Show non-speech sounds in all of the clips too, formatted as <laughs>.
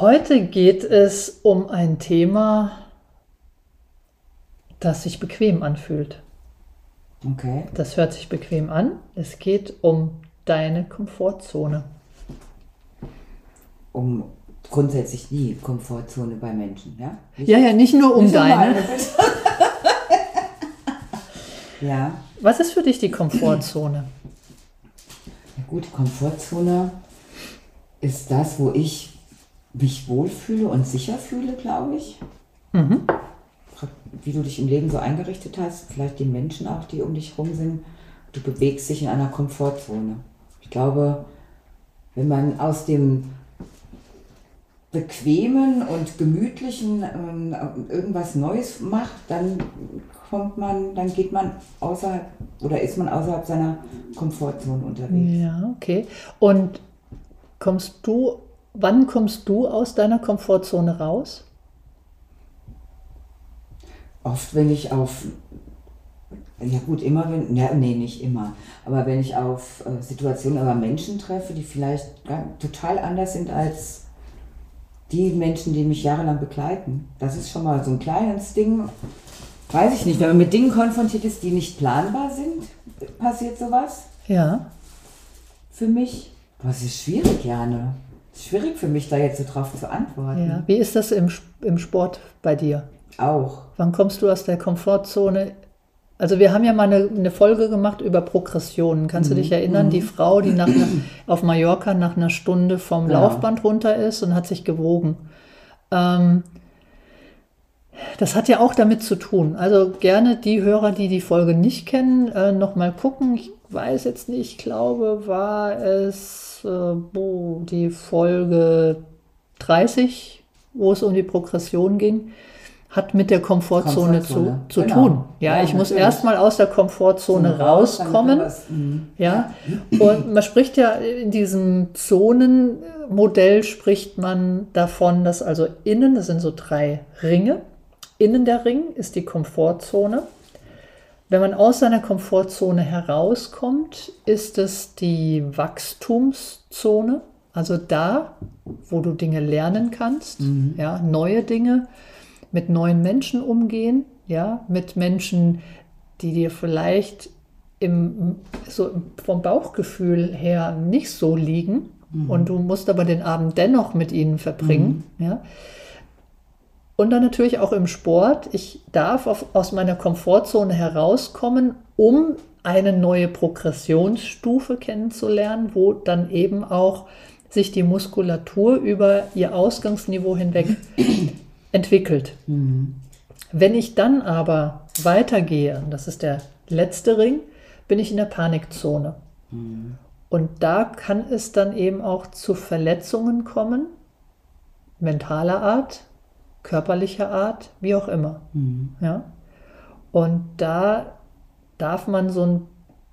Heute geht es um ein Thema, das sich bequem anfühlt. Okay. Das hört sich bequem an. Es geht um deine Komfortzone. Um grundsätzlich die Komfortzone bei Menschen, ja? Nicht, Ja, ja, nicht nur um nicht deine. <laughs> ja. Was ist für dich die Komfortzone? ja, gut, Komfortzone ist das, wo ich mich wohlfühle und sicher fühle, glaube ich. Mhm. Wie du dich im Leben so eingerichtet hast, vielleicht die Menschen auch, die um dich rum sind. Du bewegst dich in einer Komfortzone. Ich glaube, wenn man aus dem bequemen und gemütlichen ähm, irgendwas Neues macht, dann kommt man, dann geht man außerhalb oder ist man außerhalb seiner Komfortzone unterwegs. Ja, okay. Und kommst du, wann kommst du aus deiner Komfortzone raus? Oft, wenn ich auf, ja gut, immer wenn, ja, nee, nicht immer, aber wenn ich auf äh, Situationen oder Menschen treffe, die vielleicht total anders sind als die Menschen, die mich jahrelang begleiten. Das ist schon mal so ein kleines Ding. Weiß ich nicht, wenn man mit Dingen konfrontiert ist, die nicht planbar sind, passiert sowas Ja. für mich. Das ist schwierig, Jane. Schwierig für mich, da jetzt so drauf zu antworten. ja. Wie ist das im, im Sport bei dir? Auch. Wann kommst du aus der Komfortzone? Also wir haben ja mal eine, eine Folge gemacht über Progressionen. Kannst du dich erinnern? Die Frau, die nach auf Mallorca nach einer Stunde vom Genau. Laufband runter ist und hat sich gewogen. Ähm, das hat ja auch damit zu tun. Also gerne die Hörer, die die Folge nicht kennen, äh, nochmal gucken. Ich weiß jetzt nicht, ich glaube, war es äh, die Folge 30, wo es um die Progression ging, hat mit der Komfortzone, Komfortzone, zu, zu genau. tun. Ja, Ja, ich muss erstmal aus der Komfortzone rauskommen. was- mhm. Ja, und man spricht ja in diesem Zonenmodell spricht man davon, dass also innen, das sind so drei Ringe, innen der Ring ist die Komfortzone. Wenn man aus seiner Komfortzone herauskommt, ist es die Wachstumszone, also da, wo du Dinge lernen kannst, ja, neue Dinge, mit neuen Menschen umgehen, ja, mit Menschen, die dir vielleicht im, so vom Bauchgefühl her nicht so liegen. Und du musst aber den Abend dennoch mit ihnen verbringen, ja. Und dann natürlich auch im Sport. Ich darf auf, aus meiner Komfortzone herauskommen, um eine neue Progressionsstufe kennenzulernen, wo dann eben auch sich die Muskulatur über ihr Ausgangsniveau hinweg <clears throat> entwickelt. Wenn ich dann aber weitergehe, das ist der letzte Ring, bin ich in der Panikzone. Und da kann es dann eben auch zu Verletzungen kommen, mentaler Art, körperlicher Art, wie auch immer. Ja? Und da darf man so ein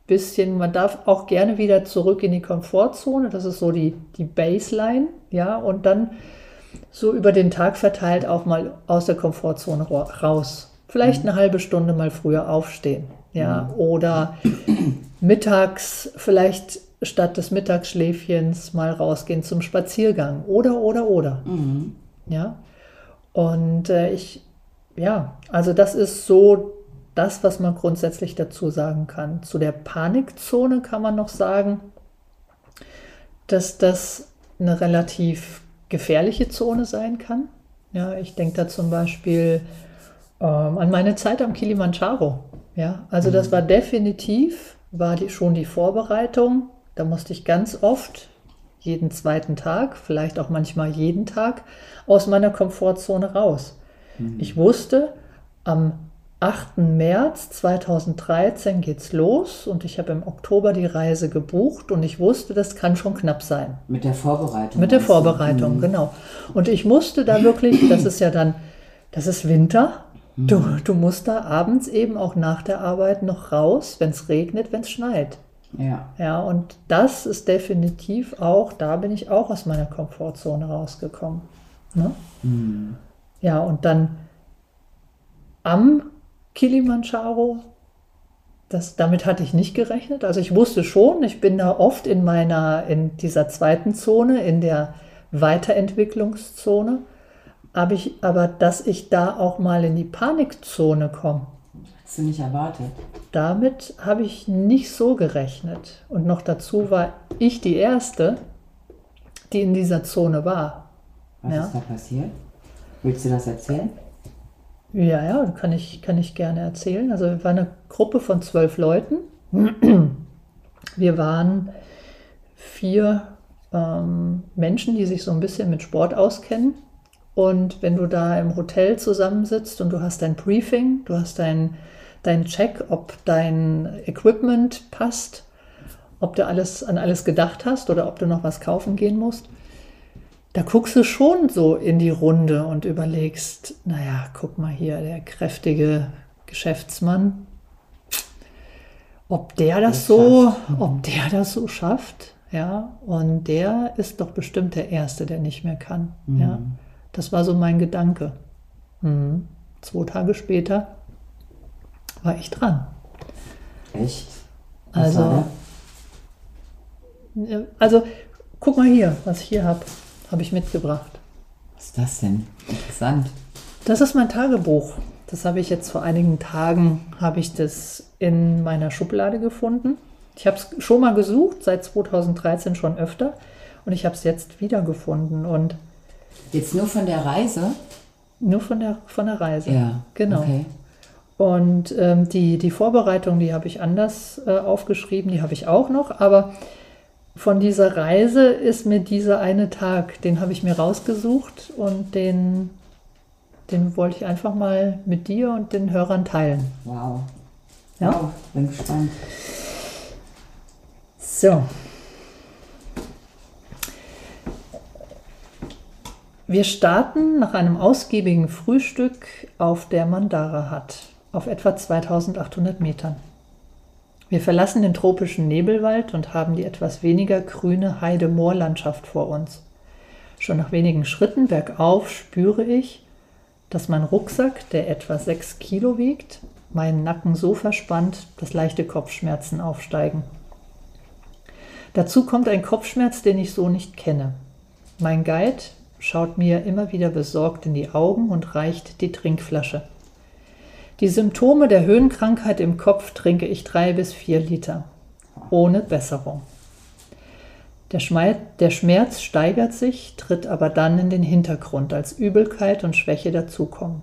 bisschen, man darf auch gerne wieder zurück in die Komfortzone, das ist so die, die Baseline, ja, und dann so über den Tag verteilt auch mal aus der Komfortzone ra- raus. Vielleicht eine halbe Stunde mal früher aufstehen, ja, oder <clears throat> mittags vielleicht statt des Mittagsschläfchens mal rausgehen zum Spaziergang oder, oder, oder. Ja. Und äh, ich, ja, also das ist so das, was man grundsätzlich dazu sagen kann. Zu der Panikzone kann man noch sagen, dass das eine relativ gefährliche Zone sein kann. Ja, ich denke da zum Beispiel Ähm, an meine Zeit am Kilimanjaro. Ja, also das war definitiv, war die, schon die Vorbereitung. Da musste ich ganz oft, jeden zweiten Tag, vielleicht auch manchmal jeden Tag, aus meiner Komfortzone raus. Ich wusste, am 8. März 2013 geht's los und ich habe im Oktober die Reise gebucht und ich wusste, das kann schon knapp sein. Mit der Vorbereitung. Mit der? Vorbereitung, Mhm. genau. Und ich musste da wirklich, das ist ja dann, das ist Winter. Du, du musst da abends eben auch nach der Arbeit noch raus, wenn es regnet, wenn es schneit. Ja. Ja, und das ist definitiv auch, da bin ich auch aus meiner Komfortzone rausgekommen. Ne? Ja, und dann am Kilimanjaro, das, damit hatte ich nicht gerechnet. Also ich wusste schon, ich bin da oft in meiner, in dieser zweiten Zone, in der Weiterentwicklungszone. Aber, ich, aber dass ich da auch mal in die Panikzone komme, Hast du nicht erwartet? damit habe ich nicht so gerechnet. Und noch dazu war ich die Erste, die in dieser Zone war. Was Ja. ist da passiert? Willst du das erzählen? Ja, ja, kann ich, kann ich gerne erzählen. Also wir waren eine Gruppe von zwölf Leuten. Wir waren vier ähm, Menschen, die sich so ein bisschen mit Sport auskennen. Und wenn du da im Hotel zusammensitzt und du hast dein Briefing, du hast dein, dein Check, ob dein Equipment passt, ob du alles an alles gedacht hast oder ob du noch was kaufen gehen musst, da guckst du schon so in die Runde und überlegst, naja, guck mal hier, der kräftige Geschäftsmann, ob der das Das so, schafft. ob der das so schafft, ja, und der ist doch bestimmt der Erste, der nicht mehr kann, ja. Das war so mein Gedanke. Mhm. Zwei Tage später war ich dran. Echt? Also- Ja, Also, guck mal hier, was ich hier habe, habe ich mitgebracht. Was ist das denn? Interessant. Das ist mein Tagebuch. Das habe ich jetzt vor einigen Tagen, habe ich das in meiner Schublade gefunden. Ich habe es schon mal gesucht, seit 2013 schon öfter. Und ich habe es jetzt wiedergefunden und Jetzt nur von der Reise? nur von der, von der Reise. Ja. Genau. Okay. Und ähm, die, die Vorbereitung, die habe ich anders äh, aufgeschrieben, die habe ich auch noch. Aber von dieser Reise ist mir dieser eine Tag, den habe ich mir rausgesucht und den, den wollte ich einfach mal mit dir und den Hörern teilen. Wow. Ja? Wow, bin gespannt. So. Wir starten nach einem ausgiebigen Frühstück auf der Mandara Hut auf etwa 2800 Metern. Wir verlassen den tropischen Nebelwald und haben die etwas weniger grüne Heide-Moorlandschaft vor uns. Schon nach wenigen Schritten bergauf spüre ich, dass mein Rucksack, der etwa 6 Kilo wiegt, meinen Nacken so verspannt, dass leichte Kopfschmerzen aufsteigen. Dazu kommt ein Kopfschmerz, den ich so nicht kenne. Mein Guide schaut mir immer wieder besorgt in die Augen und reicht die Trinkflasche. Die Symptome der Höhenkrankheit im Kopf trinke ich drei bis vier Liter. Ohne Besserung. Der, der Schmerz steigert sich, tritt aber dann in den Hintergrund, als Übelkeit und Schwäche dazukommen.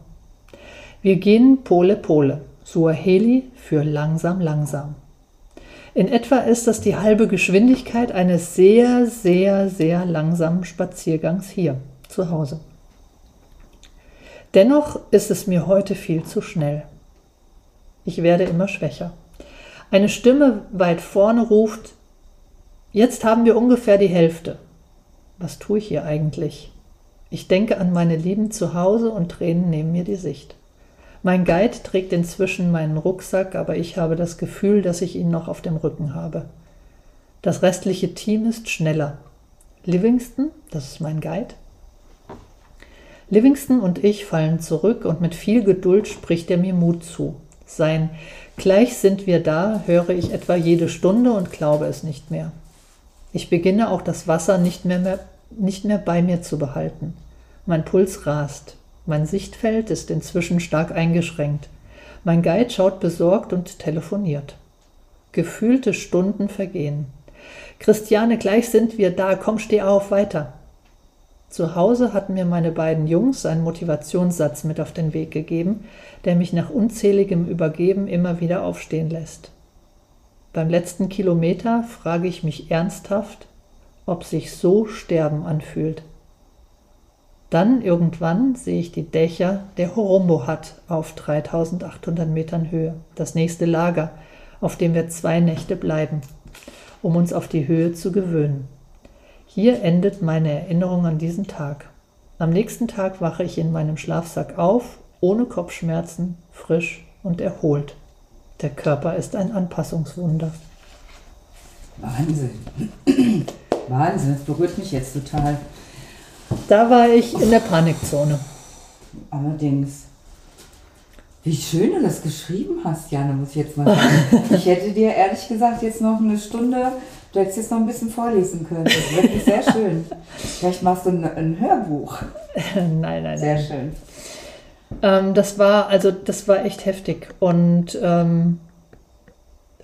Wir gehen Pole Pole, Suaheli für langsam langsam. In etwa ist das die halbe Geschwindigkeit eines sehr, sehr, sehr langsamen Spaziergangs hier zu Hause. Dennoch ist es mir heute viel zu schnell. Ich werde immer schwächer. Eine Stimme weit vorne ruft, jetzt haben wir ungefähr die Hälfte. Was tue ich hier eigentlich? Ich denke an meine Lieben zu Hause und Tränen nehmen mir die Sicht. Mein Guide trägt inzwischen meinen Rucksack, aber ich habe das Gefühl, dass ich ihn noch auf dem Rücken habe. Das restliche Team ist schneller. Livingston, das ist mein Guide. Livingston und ich fallen zurück und mit viel Geduld spricht er mir Mut zu. Sein Gleich sind wir da höre ich etwa jede Stunde und glaube es nicht mehr. Ich beginne auch das Wasser nicht mehr, mehr, nicht mehr bei mir zu behalten. Mein Puls rast. Mein Sichtfeld ist inzwischen stark eingeschränkt. Mein Guide schaut besorgt und telefoniert. Gefühlte Stunden vergehen. Christiane, gleich sind wir da. Komm, steh auf, weiter. Zu Hause hatten mir meine beiden Jungs einen Motivationssatz mit auf den Weg gegeben, der mich nach unzähligem Übergeben immer wieder aufstehen lässt. Beim letzten Kilometer frage ich mich ernsthaft, ob sich so Sterben anfühlt. Dann irgendwann sehe ich die Dächer der Horombo Hut auf 3800 Metern Höhe, das nächste Lager, auf dem wir zwei Nächte bleiben, um uns auf die Höhe zu gewöhnen. Hier endet meine Erinnerung an diesen Tag. Am nächsten Tag wache ich in meinem Schlafsack auf, ohne Kopfschmerzen, frisch und erholt. Der Körper ist ein Anpassungswunder. Wahnsinn. <clears throat> Wahnsinn, das berührt mich jetzt total. Da war ich in der Panikzone. Allerdings. Wie schön du das geschrieben hast, Jana, muss ich jetzt mal sagen. <laughs> Ich hätte dir ehrlich gesagt jetzt noch eine Stunde, du hättest jetzt noch ein bisschen vorlesen können. Das ist wirklich sehr <laughs> schön. Vielleicht machst du ein, ein Hörbuch. nein, nein, Sehr nein. schön. Ähm, das war, also das war echt heftig. Und ähm,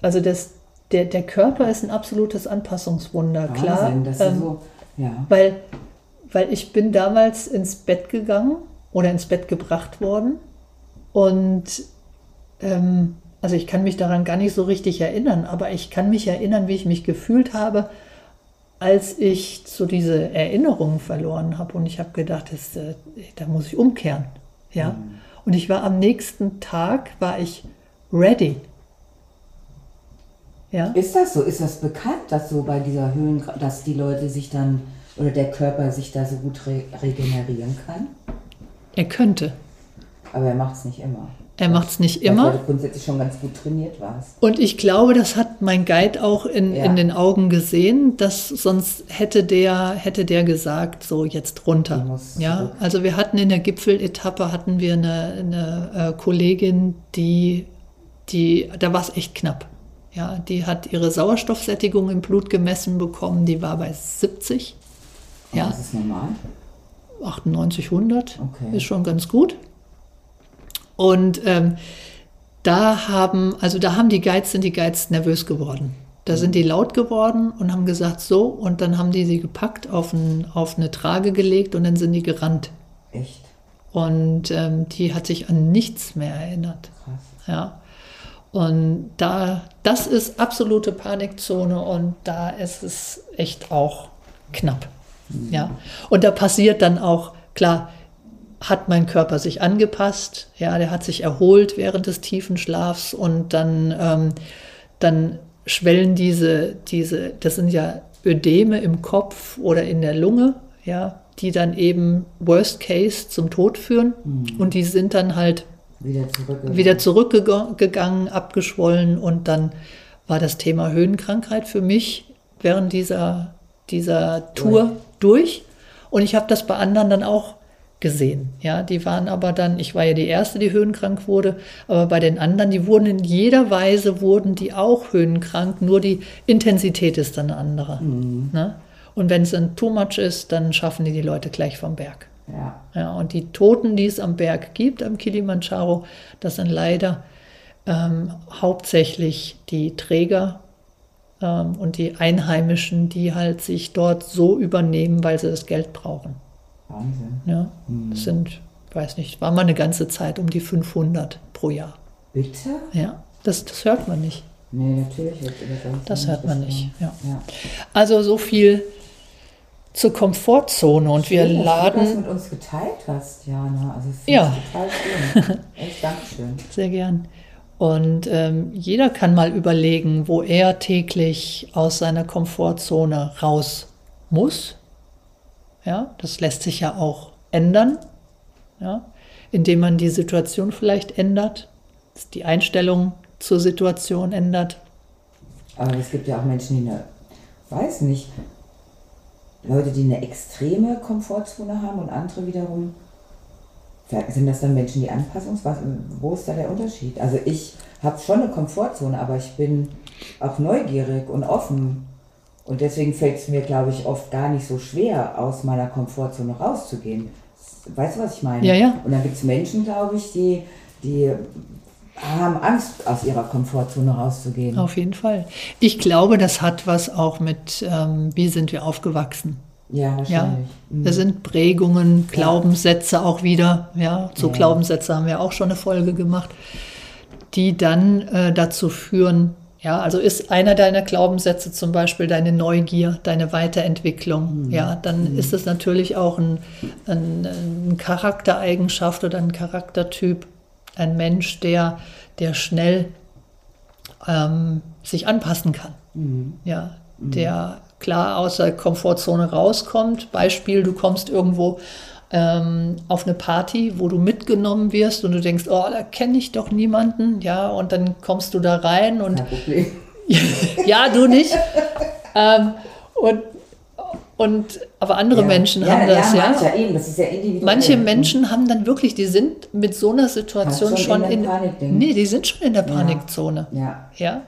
also das, der, der Körper ist ein absolutes Anpassungswunder, klar. Wahnsinn, dass du ähm, so, ja. Weil, weil ich bin damals ins Bett gegangen oder ins Bett gebracht worden. Und ähm, also ich kann mich daran gar nicht so richtig erinnern, aber ich kann mich erinnern, wie ich mich gefühlt habe, als ich so diese Erinnerungen verloren habe. Und ich habe gedacht, das, äh, da muss ich umkehren. Ja. Und ich war am nächsten Tag, war ich ready. Ja. Ist das so? Ist das bekannt, dass so bei dieser Höhen, dass die Leute sich dann oder der Körper sich da so gut re regenerieren kann? Er könnte. Aber er macht es nicht immer. Er macht es nicht immer. Weil du grundsätzlich schon ganz gut trainiert warst. Und ich glaube, das hat mein Guide auch in, Ja. in den Augen gesehen, dass sonst hätte der, hätte der gesagt, so jetzt runter. Ja, zurück. also wir hatten in der Gipfeletappe hatten wir eine, eine äh, Kollegin, die, die, da war es echt knapp. Ja, die hat ihre Sauerstoffsättigung im Blut gemessen bekommen, die war bei 70. Und Ja. Das ist normal. 98, 100 Okay. ist schon ganz gut. Und ähm, da haben, also da haben die Guides, sind die Guides nervös geworden. Da sind die laut geworden und haben gesagt, so, und dann haben die sie gepackt, auf, ein, auf eine Trage gelegt und dann sind die gerannt. Echt Und ähm, die hat sich an nichts mehr erinnert. krass. Ja. Und da, das ist absolute Panikzone und da ist es echt auch knapp. Ja. Und da passiert dann auch, klar, hat mein Körper sich angepasst, ja, der hat sich erholt während des tiefen Schlafs und dann, ähm, dann schwellen diese, diese, das sind ja Ödeme im Kopf oder in der Lunge, ja, die dann eben Worst Case zum Tod führen. Und die sind dann halt Wieder zurück. wieder zurückgegangen, abgeschwollen. Und dann war das Thema Höhenkrankheit für mich während dieser, dieser Tour durch. Und ich habe das bei anderen dann auch gesehen. Ja, die waren aber dann, ich war ja die erste, die höhenkrank wurde, aber bei den anderen, die wurden in jeder Weise wurden die auch höhenkrank, nur die Intensität ist dann eine andere. Ne? Und wenn es dann too much ist, dann schaffen die die Leute gleich vom Berg. Ja. Ja, und die Toten, die es am Berg gibt, am Kilimanjaro, das sind leider ähm, hauptsächlich die Träger ähm, und die Einheimischen, die halt sich dort so übernehmen, weil sie das Geld brauchen. Wahnsinn. Ja, das sind, weiß nicht, war mal eine ganze Zeit um die 500 pro Jahr. Bitte? Ja, das, das hört man nicht. Nee, natürlich. sonst Das hört man nicht. Ja. Ja. Also so viel zur Komfortzone und wir Schön, dass du das laden mit uns geteilt hast, Jana. Also, Ja. total schön. <laughs> Echt, Dankeschön. Sehr gern. Und ähm, jeder kann mal überlegen, wo er täglich aus seiner Komfortzone raus muss. Ja, das lässt sich ja auch ändern, ja, indem man die Situation vielleicht ändert, die Einstellung zur Situation ändert. Aber es gibt ja auch Menschen, die eine, weiß nicht, Leute, die eine extreme Komfortzone haben und andere wiederum, sind das dann Menschen, die Anpassungs, was, wo ist da der Unterschied? Also ich habe schon eine Komfortzone, aber ich bin auch neugierig und offen. Und deswegen fällt es mir, glaube ich, oft gar nicht so schwer, aus meiner Komfortzone rauszugehen. Weißt du, was ich meine? Ja, ja. Und dann gibt es Menschen, glaube ich, die, die haben Angst, aus ihrer Komfortzone rauszugehen. Auf jeden Fall. Ich glaube, das hat was auch mit, ähm, wie sind wir aufgewachsen. Ja, wahrscheinlich. Mhm. Das sind Prägungen, Glaubenssätze auch wieder. Ja, zu Ja. Glaubenssätze haben wir auch schon eine Folge gemacht, die dann äh, dazu führen, ja, also ist einer deiner Glaubenssätze zum Beispiel deine Neugier, deine Weiterentwicklung, ja, dann ist es natürlich auch ein, ein, ein Charaktereigenschaft oder ein Charaktertyp, ein Mensch, der, der schnell ähm, sich anpassen kann. Ja, der klar aus der Komfortzone rauskommt. Beispiel, du kommst irgendwo ähm, auf eine Party, wo du mitgenommen wirst und du denkst, oh, da kenne ich doch niemanden, ja, und dann kommst du da rein und <laughs> ja, du nicht. ähm, und, und aber andere Ja. Menschen ja, haben das, ja. Manche, eben, das ist ja individuell. Manche Mhm. Menschen haben dann wirklich, die sind mit so einer Situation schon schon in in, der Panikding. nee, die sind schon in der Panikzone. Ja. Ja.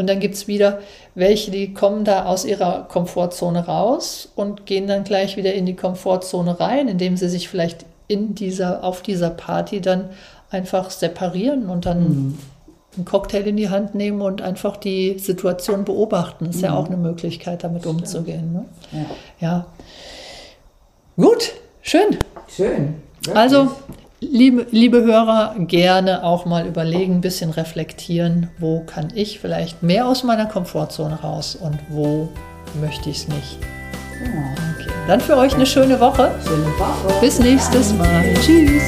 Und dann gibt es wieder welche, die kommen da aus ihrer Komfortzone raus und gehen dann gleich wieder in die Komfortzone rein, indem sie sich vielleicht in dieser, auf dieser Party dann einfach separieren und dann Mhm. einen Cocktail in die Hand nehmen und einfach die Situation beobachten. Das ist ja auch eine Möglichkeit, damit umzugehen. Ne? ja. Ja. Gut, schön. Schön. Wirklich. Also, liebe, liebe Hörer, gerne auch mal überlegen, ein bisschen reflektieren, wo kann ich vielleicht mehr aus meiner Komfortzone raus und wo möchte ich es nicht. Okay. Dann für euch eine schöne Woche. Schöne Woche. Bis nächstes Mal. Tschüss.